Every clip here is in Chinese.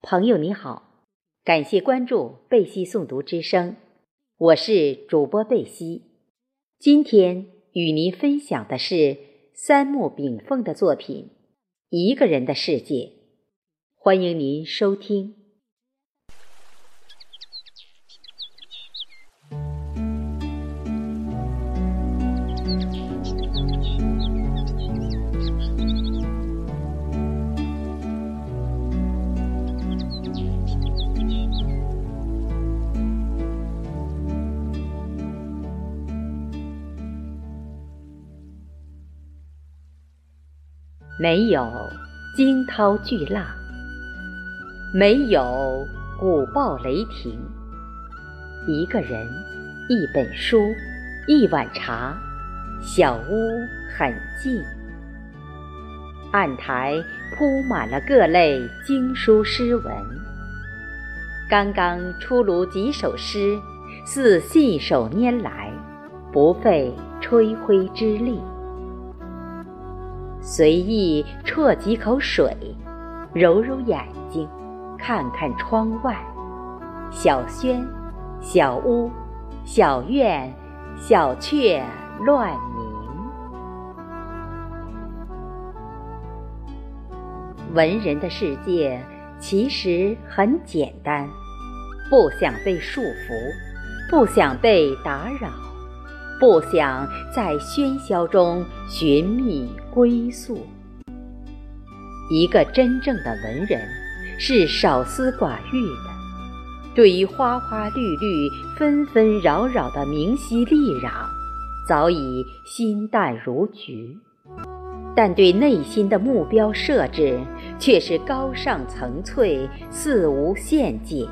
朋友你好，感谢关注贝西诵读之声，我是主播贝西。今天与您分享的是三木炳凤的作品《一个人的世界》，欢迎您收听。没有惊涛巨浪，没有鼓爆雷霆。一个人，一本书，一碗茶，小屋很静。案台铺满了各类经书诗文，刚刚出炉几首诗，似信手拈来，不费吹灰之力。随意啜几口水，揉揉眼睛，看看窗外，小轩、小屋、小院、小雀乱鸣。文人的世界其实很简单，不想被束缚，不想被打扰。不想在喧嚣中寻觅归宿。一个真正的文人是少思寡欲的，对于花花绿绿、纷纷扰扰的明熙丽攘，早已心淡如菊；但对内心的目标设置却是高尚层翠，似无限界。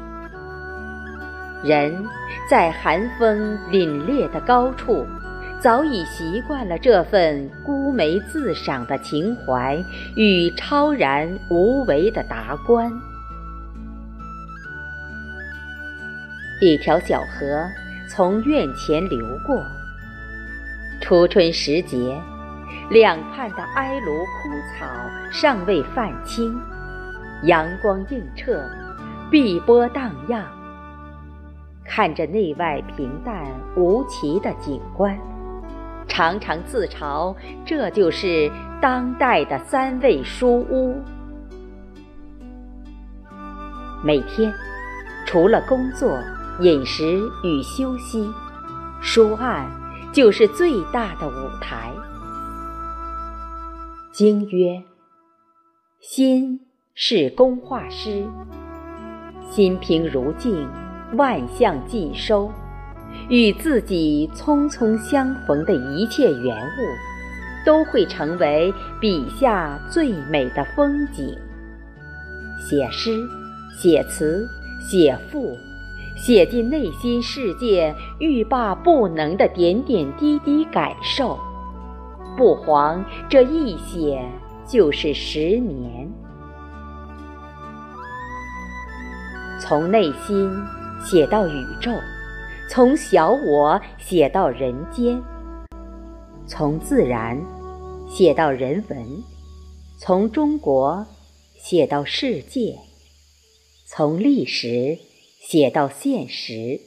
人在寒风凛冽的高处，早已习惯了这份孤梅自赏的情怀与超然无为的达观。一条小河从院前流过，初春时节，两畔的埃卢枯草尚未泛青，阳光映澈，碧波荡漾。看着内外平淡无奇的景观，常常自嘲这就是当代的三味书屋。每天，除了工作、饮食与休息，书案就是最大的舞台。经曰：“心是工画师，心平如镜。”万象尽收，与自己匆匆相逢的一切缘物，都会成为笔下最美的风景。写诗、写词、写赋，写进内心世界欲罢不能的点点滴滴感受，不妨这一写就是十年。从内心。写到宇宙，从小我写到人间；从自然写到人文；从中国写到世界；从历史写到现实。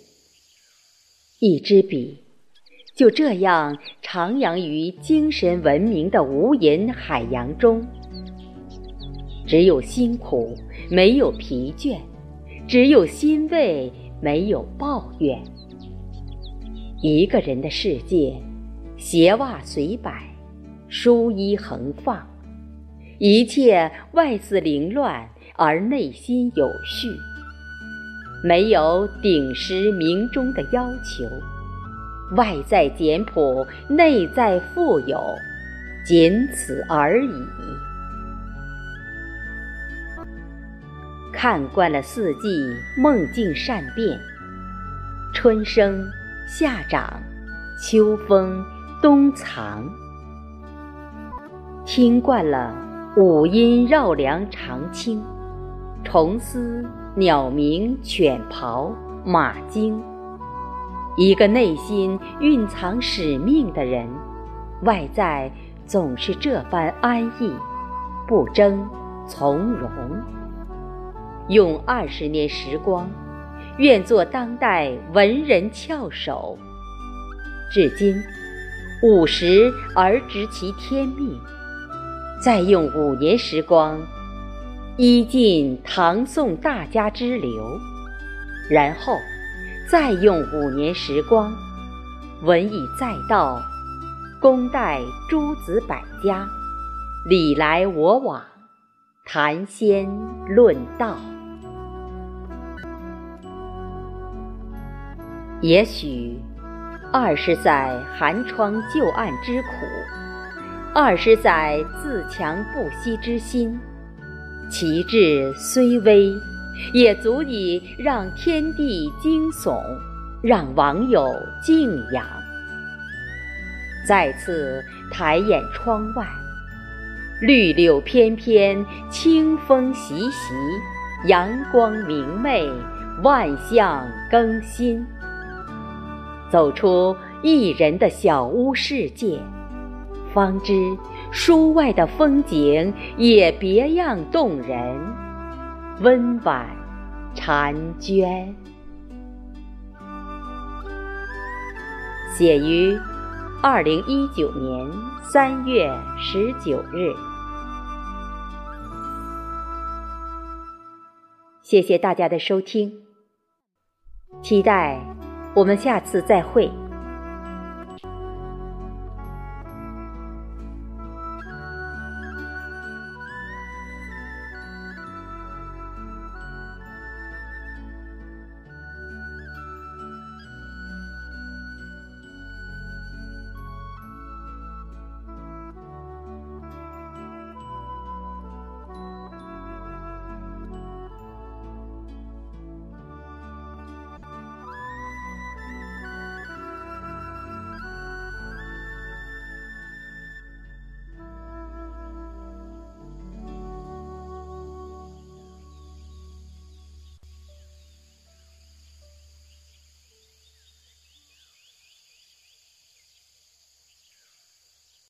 一支笔就这样徜徉于精神文明的无垠海洋中，只有辛苦，没有疲倦；只有欣慰。没有抱怨，一个人的世界，鞋袜随摆，书衣横放，一切外似凌乱，而内心有序。没有鼎食鸣钟的要求，外在简朴，内在富有，仅此而已。看惯了四季梦境善变，春生夏长，秋风冬藏。听惯了五音绕梁长青，虫嘶鸟鸣犬咆马惊。一个内心蕴藏使命的人，外在总是这般安逸，不争从容。用二十年时光，愿做当代文人翘首。至今五十而知其天命，再用五年时光，依尽唐宋大家之流，然后再用五年时光，文以载道，功待诸子百家。你来我往，谈仙论道。也许二十载寒窗旧案之苦，二十载自强不息之心，其志虽微，也足以让天地惊悚，让网友敬仰。再次抬眼窗外。绿柳翩翩，清风习习，阳光明媚，万象更新。走出一人的小屋世界，方知书外的风景也别样动人，温婉婵娟。写于二零一九年三月十九日。谢谢大家的收听，期待我们下次再会。